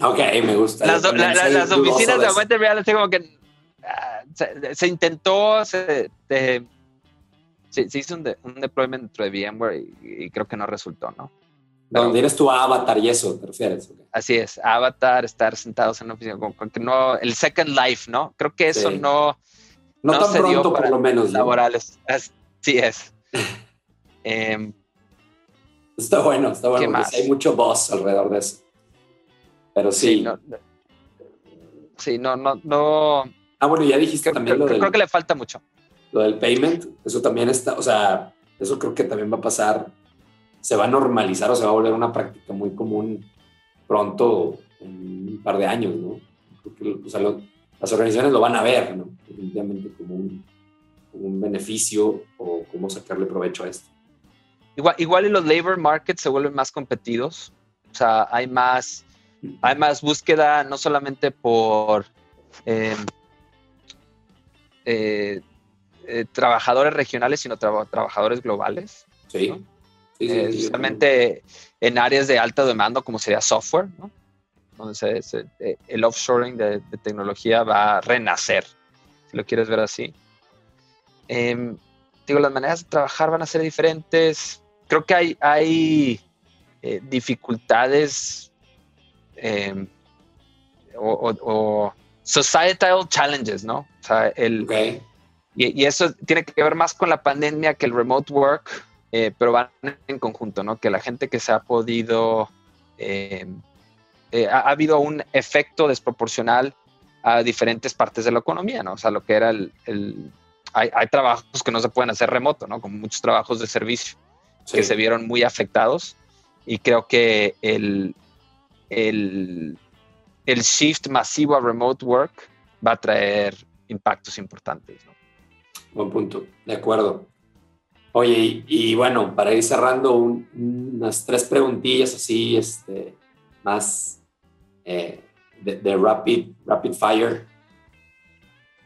Ok, me gusta. Las, oficinas de, augmented reality como que ah, se, intentó, se, se, hizo un, deployment dentro de VMware y, creo que no resultó, ¿no? Donde eres tu avatar y eso, ¿te refieres? Así es, avatar, estar sentados en una oficina, que no, el second life, ¿no? Creo que eso no, no, tan pronto, por lo menos. Laborales. Sí es. Em, está bueno, está bueno. Hay mucho voz alrededor de eso. Pero sí. Sí, no, no, no, Ah, bueno, ya dijiste también creo, lo Creo que le falta mucho. Lo del payment, eso también está, o sea, eso creo que también va a pasar, se va a normalizar o se va a volver una práctica muy común pronto, en un par de años, ¿no? o sea, las organizaciones lo van a ver, ¿no? Definitivamente como un, un beneficio o cómo sacarle provecho a esto. Igual, igual y los labor markets se vuelven más competidos, o sea, hay más, hay más búsqueda no solamente por em, eh, eh, trabajadores regionales, sino trabajadores globales. Sí. Eh, especialmente en áreas de alta demanda, como sería software, ¿no? Entonces, el offshoring de, tecnología va a renacer, si lo quieres ver así. Em, digo, las maneras de trabajar van a ser diferentes. Creo que hay, hay dificultades em, o, societal challenges, ¿no? O sea, el, y, eso tiene que ver más con la pandemia que el remote work, eh, pero van en conjunto, ¿no? Que la gente que se ha podido, eh, eh, ha, habido un efecto desproporcional a diferentes partes de la economía, ¿no? O sea, lo que era el, hay, hay, trabajos que no se pueden hacer remoto, ¿no? Como muchos trabajos de servicio que se vieron muy afectados y creo que el, el el shift masivo a remote work va a traer impactos importantes. Buen punto, de acuerdo. Oye, y, bueno, para ir cerrando unas tres preguntillas así, este, más eh, de, rapid, rapid fire.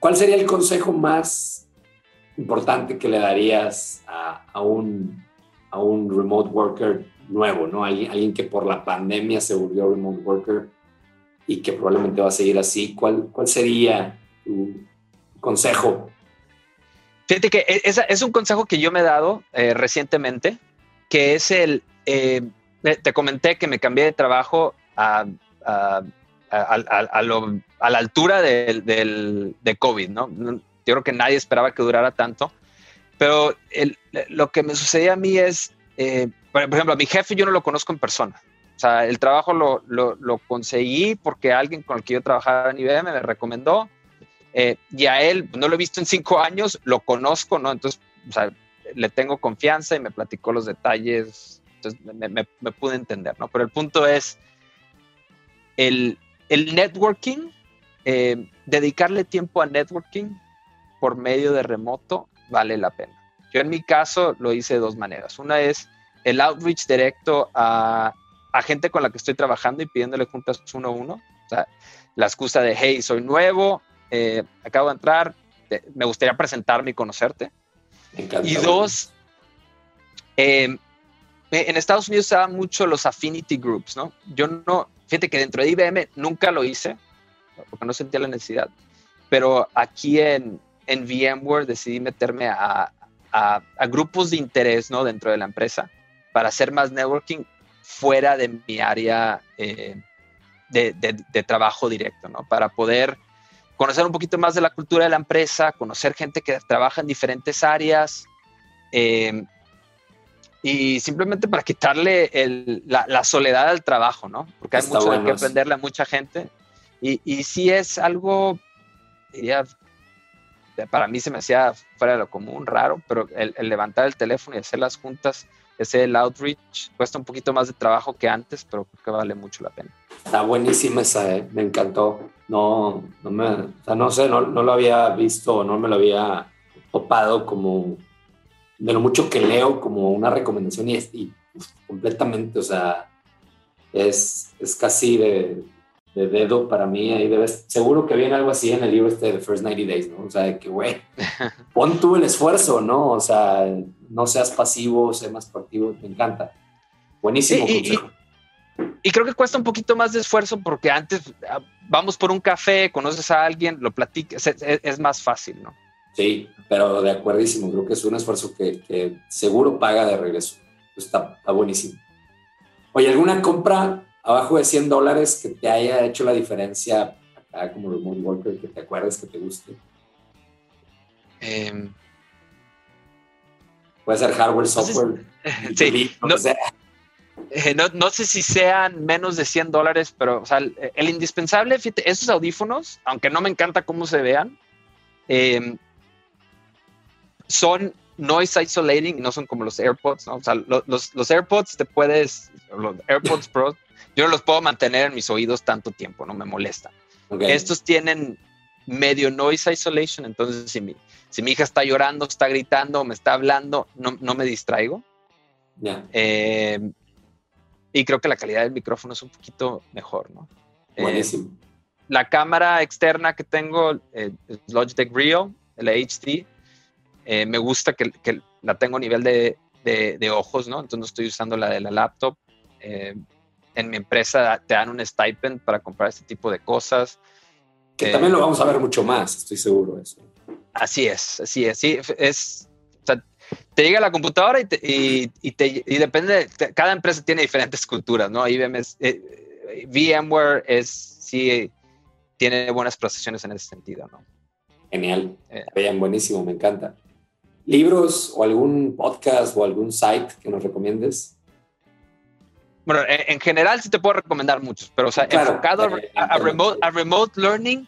¿Cuál sería el consejo más importante que le darías a, un, a un remote worker nuevo, ¿no? Alguien, alguien que por la pandemia se volvió remote worker y que probablemente va a seguir así. ¿Cuál, cuál sería tu consejo? Fíjate que e, es, es un consejo que yo me he dado eh, recientemente, que es el, eh, te comenté que me cambié de trabajo a, a, a, la altura del, del, de COVID, ¿no? Yo creo que nadie esperaba que durara tanto, pero el, lo que me sucedía a mí es, eh, por ejemplo, a mi jefe yo no lo conozco en persona, o sea, el trabajo lo, lo, conseguí porque alguien con el que yo trabajaba en IBM me recomendó. Eh, y a él no lo he visto en cinco años, lo conozco, ¿no? Entonces, o sea, le tengo confianza y me platicó los detalles, entonces me, me, pude entender, ¿no? Pero el punto es el, el networking, eh, dedicarle tiempo a networking por medio de remoto vale la pena. Yo en mi caso lo hice de dos maneras. Una es el outreach directo a a gente con la que estoy trabajando y pidiéndole juntas uno a uno. O sea, la excusa de, hey, soy nuevo, eh, acabo de entrar, me gustaría presentarme y conocerte. y dos, em, en Estados Unidos se dan mucho los affinity groups, ¿no? Yo no, fíjate que dentro de IBM nunca lo hice, porque no sentía la necesidad, pero aquí en, en VMware decidí meterme a, a, a grupos de interés, ¿no? Dentro de la empresa para hacer más networking fuera de mi área eh, de, trabajo directo, ¿no? Para poder conocer un poquito más de la cultura de la empresa, conocer gente que trabaja en diferentes áreas em, y simplemente para quitarle la, soledad al trabajo, ¿no? Porque hay mucho que aprenderle a mucha gente y, y sí es algo, diría, para mí se me hacía fuera de lo común, raro, pero el, el levantar el teléfono y hacer las juntas ese el outreach cuesta un poquito más de trabajo que antes, pero creo que vale mucho la pena. Está buenísima esa, ¿eh? me encantó. No, no me, o sea, no sé, no, no, lo había visto, no me lo había topado como de lo mucho que leo como una recomendación y, y completamente, o sea, es, es casi de, de dedo para mí. Ahí debes, seguro que viene algo así en el libro este de First 90 Days, ¿no? O sea, de que, güey, pon tú el esfuerzo, ¿no? O sea, no seas pasivo, sé más proactivo, me encanta. Buenísimo consejo. Y, creo que cuesta un poquito más de esfuerzo porque antes ah, vamos por un café, conoces a alguien, lo platicas, es, más fácil, ¿no? Sí, pero de acuerdísimo, creo que es un esfuerzo que, seguro paga de regreso. Está, está buenísimo. Oye, ¿alguna compra abajo de 100 dólares que te haya hecho la diferencia acá como remote worker, que te acuerdes que te guste? Em, Puede ser hardware, software. sí, eh, no, no, sé si sean menos de 100 dólares, pero o sea, el, indispensable, fíjate, esos audífonos, aunque no me encanta cómo se vean, em, son noise isolating, no son como los AirPods, ¿no? O sea, los, los AirPods te puedes, los AirPods Pro, yo no los puedo mantener en mis oídos tanto tiempo, no me molesta. Estos tienen medio noise isolation, entonces si mi, si mi hija está llorando, está gritando, me está hablando, no, no me distraigo. Eh, y creo que la calidad del micrófono es un poquito mejor, ¿no? Eh, Buenísimo. la cámara externa que tengo eh, Logitech Rio, el HD. me gusta que, que, la tengo a nivel de, de, ojos, ¿no? Entonces estoy usando la de la laptop. en mi empresa te dan un stipend para comprar este tipo de cosas. Que también lo vamos a ver mucho más, estoy seguro de eso. Así es, así es. Sí, es o sea, te llega la computadora y, te, y, te, y depende, de, cada empresa tiene diferentes culturas, ¿no? IBM es, eh, VMware es, sí, tiene buenas procesiones en ese sentido, ¿no? Genial, eh. bien, buenísimo, me encanta. ¿Libros o algún podcast o algún site que nos recomiendes? Bueno, en, general sí te puedo recomendar muchos, pero o sea, enfocado a, remote, a remote learning,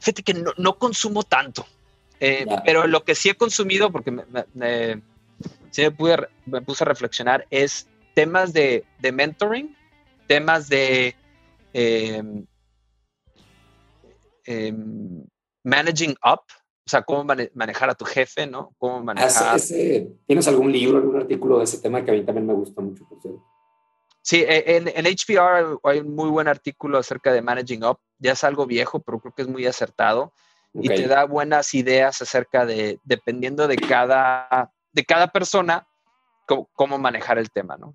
fíjate que no, no consumo tanto. Eh, pero lo que sí he consumido, porque me, me, sí me, pude, me puse a reflexionar, es temas de, de mentoring, temas de em, em, managing up, o sea, cómo manejar a tu jefe, ¿no? Cómo manejar... ¿Tienes algún libro, algún artículo de ese tema que a mí también me gusta mucho? Por Sí, e, en, en, HBR hay un muy buen artículo acerca de managing up. Ya es algo viejo, pero creo que es muy acertado y te da buenas ideas acerca de, dependiendo de cada, de cada persona, cómo, manejar el tema, ¿no?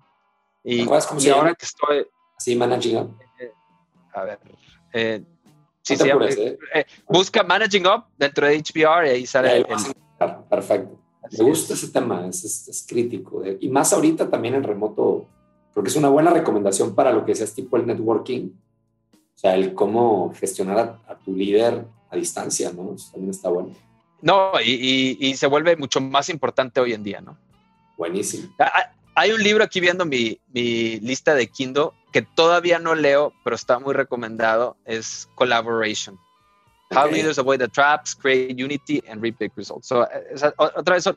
Y, y ahora que estoy... Sí, Managing Up. Eh, a ver. Eh, sí, sí, ¿eh? Eh, busca Managing Up dentro de HBR y ahí sale el, Perfecto. Me gusta ese tema, es, es, crítico. Y más ahorita también en remoto, porque es una buena recomendación para lo que seas tipo el networking. O sea, el cómo gestionar a tu líder a distancia, ¿no? también está bueno. No, y, se vuelve mucho más importante hoy en día, ¿no? Buenísimo. Hay un libro aquí viendo mi, lista de Kindle que todavía no leo, pero está muy recomendado, es Collaboration. How leaders avoid the traps, create unity and reap big results. Eh, otra vez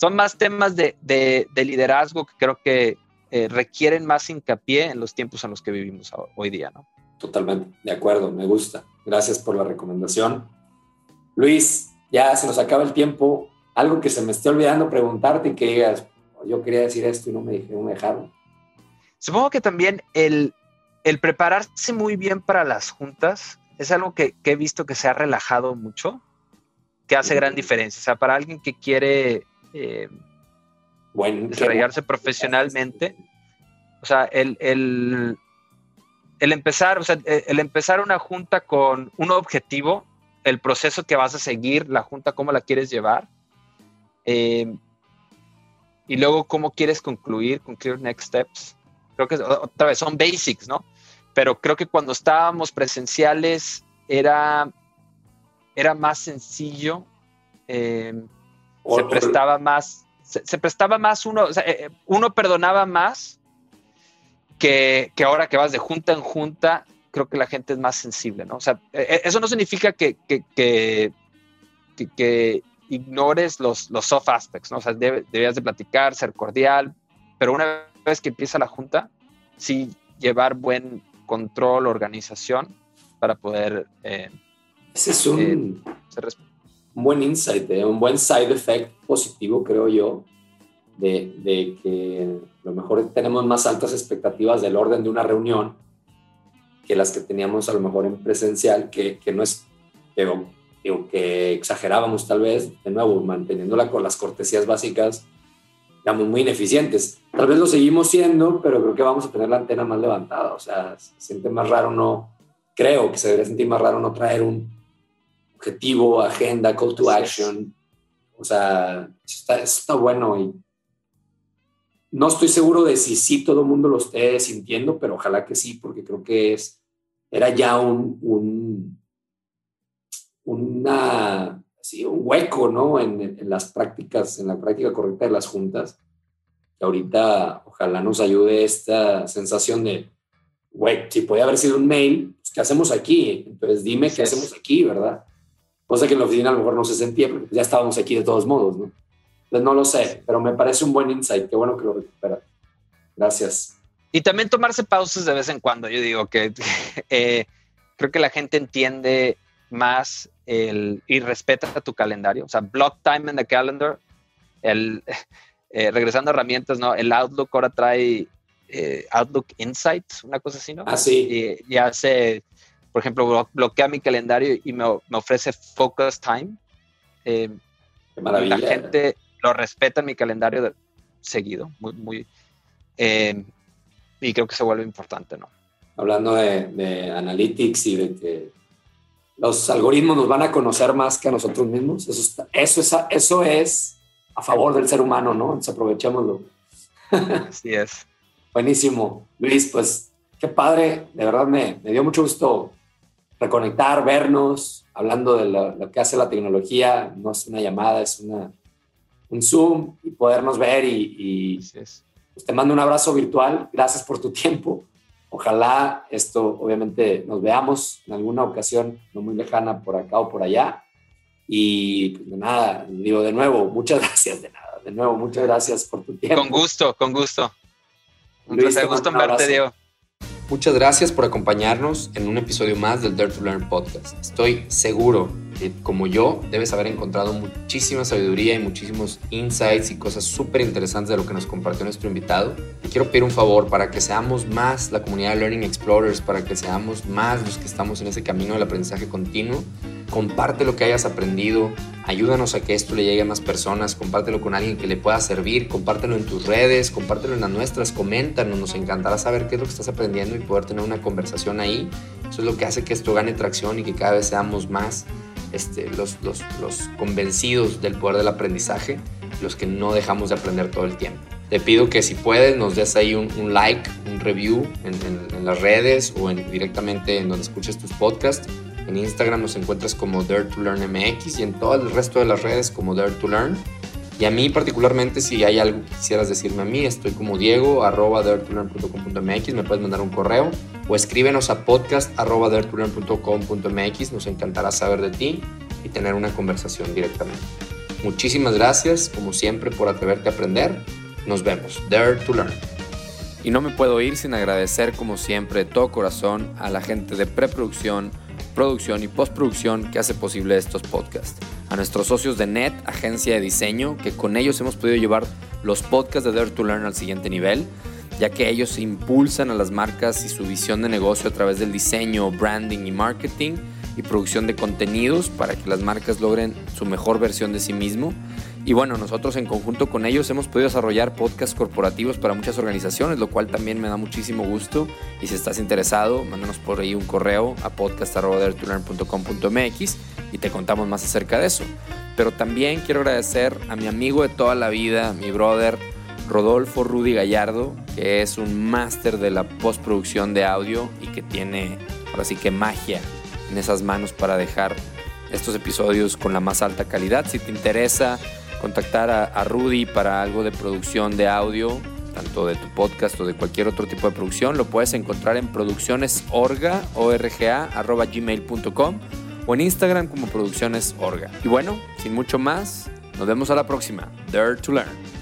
son, más temas de, liderazgo que creo que eh, requieren más hincapié en los tiempos en los que vivimos hoy día, ¿no? Totalmente, de acuerdo, me gusta. Gracias por la recomendación. Luis, ya se nos acaba el tiempo. Algo que se me esté olvidando preguntarte y que digas, yo quería decir esto y no me, dije, no me dejaron. Supongo que también el, el prepararse muy bien para las juntas es algo que, que, he visto que se ha relajado mucho, que hace gran diferencia. O sea, para alguien que quiere eh, bueno, desarrollarse profesionalmente, o sea, el, el, el empezar, o sea, el empezar una junta con un objetivo, el proceso que vas a seguir, la junta, cómo la quieres llevar, eh, y luego cómo quieres concluir, concluir next steps. Creo que otra vez son basics, ¿no? Pero creo que cuando estábamos presenciales era, era más sencillo, eh, se prestaba más, se, prestaba más uno, o sea, uno perdonaba más que, ahora que vas de junta en junta, creo que la gente es más sensible, ¿no? O sea, e, e, eso no significa que, que, ignores los, los soft aspects, ¿no? O sea, debías de platicar, ser cordial, pero una vez que empieza la junta, sí llevar buen control, organización para poder... Eh, Ese es un, eh, un buen insight, ¿eh? un buen side effect positivo, creo yo, de, que a lo mejor tenemos más altas expectativas del orden de una reunión que las que teníamos a lo mejor en presencial, que, que no es, pero digo, que exagerábamos tal vez, de nuevo, manteniendo con las cortesías básicas, digamos, muy ineficientes. Tal vez lo seguimos siendo, pero creo que vamos a tener la antena más levantada. O sea, se siente más raro no, creo que se debería sentir más raro no traer un objetivo, agenda, call to action. O sea, está, está bueno y no estoy seguro de si sí todo el mundo lo esté sintiendo, pero ojalá que sí, porque creo que es, era ya un, un, una, un hueco ¿no? En, las prácticas, en la práctica correcta de las juntas. Que ahorita ojalá nos ayude esta sensación de, güey, si puede haber sido un mail, pues, ¿qué hacemos aquí? Entonces dime qué hacemos aquí, ¿verdad? Cosa que en la oficina a lo mejor no se sentía, porque ya estábamos aquí de todos modos, ¿no? Pues no lo sé, pero me parece un buen insight. Qué bueno que lo recupera. Gracias. Y también tomarse pausas de vez en cuando. Yo digo que eh, creo que la gente entiende más el, y respeta tu calendario. O sea, block time in the calendar. El, eh, regresando a herramientas, ¿no? El Outlook ahora trae eh, Outlook Insights, una cosa así, ¿no? Ah, sí. Y, hace, por ejemplo, bloquea mi calendario y me, me ofrece Focus Time. Qué maravilla. La gente lo respeta en mi calendario de, seguido, muy, muy. y creo que se vuelve importante, ¿no? Hablando de, de analytics y de que los algoritmos nos van a conocer más que a nosotros mismos. Eso, eso, es, eso es a favor del ser humano, ¿no? Entonces aprovechémoslo. Así es. Buenísimo. Luis, pues qué padre. De verdad me, me dio mucho gusto reconectar, vernos, hablando de lo, que hace la tecnología. No es una llamada, es una, un Zoom y podernos ver y, y pues, te mando un abrazo virtual. Gracias por tu tiempo. Ojalá esto, obviamente, nos veamos en alguna ocasión no muy lejana por acá o por allá. Y pues de nada, digo de nuevo, muchas gracias, de nada, de nuevo, muchas gracias por tu tiempo. Con gusto, con gusto. Un placer, gusto en verte, Diego. Muchas gracias por acompañarnos en un episodio más del Dare to Learn podcast. Estoy seguro que, como yo, debes haber encontrado muchísima sabiduría y muchísimos insights y cosas súper interesantes de lo que nos compartió nuestro invitado. Te quiero pedir un favor para que seamos más la comunidad de Learning Explorers, para que seamos más los que estamos en ese camino del aprendizaje continuo comparte lo que hayas aprendido, ayúdanos a que esto le llegue a más personas, compártelo con alguien que le pueda servir, compártelo en tus redes, compártelo en las nuestras, coméntanos, nos encantará saber qué es lo que estás aprendiendo y poder tener una conversación ahí. Eso es lo que hace que esto gane tracción y que cada vez seamos más este, los, los, convencidos del poder del aprendizaje, los que no dejamos de aprender todo el tiempo. Te pido que si puedes nos des ahí un, like, un review en, en, las redes o en, directamente en donde escuches tus podcasts en Instagram nos encuentras como Dare to Learn MX y en todo el resto de las redes como Dare to Learn. Y a mí particularmente, si hay algo que quisieras decirme a mí, estoy como Diego, arroba daretolearn.com.mx, me puedes mandar un correo o escríbenos a podcast arroba daretolearn.com.mx, nos encantará saber de ti y tener una conversación directamente. Muchísimas gracias, como siempre, por atreverte a aprender. Nos vemos. Dare to Learn. Y no me puedo ir sin agradecer, como siempre, de todo corazón a la gente de preproducción, producción y postproducción que hace posible estos podcasts. A nuestros socios de NET, agencia de diseño, que con ellos hemos podido llevar los podcasts de Dare to Learn al siguiente nivel, ya que ellos impulsan a las marcas y su visión de negocio a través del diseño, branding y marketing y producción de contenidos para que las marcas logren su mejor versión de sí mismo y bueno, nosotros en conjunto con ellos hemos podido desarrollar podcasts corporativos para muchas organizaciones, lo cual también me da muchísimo gusto. Y si estás interesado, mándanos por ahí un correo a podcast.com.mx y te contamos más acerca de eso. Pero también quiero agradecer a mi amigo de toda la vida, mi brother Rodolfo Rudy Gallardo, que es un máster de la postproducción de audio y que tiene ahora sí que magia en esas manos para dejar estos episodios con la más alta calidad. Si te interesa contactar a, Rudy para algo de producción de audio, tanto de tu podcast o de cualquier otro tipo de producción, lo puedes encontrar en produccionesorga, gmail.com o en Instagram como produccionesorga. Y bueno, sin mucho más, nos vemos a la próxima. Dare to Learn.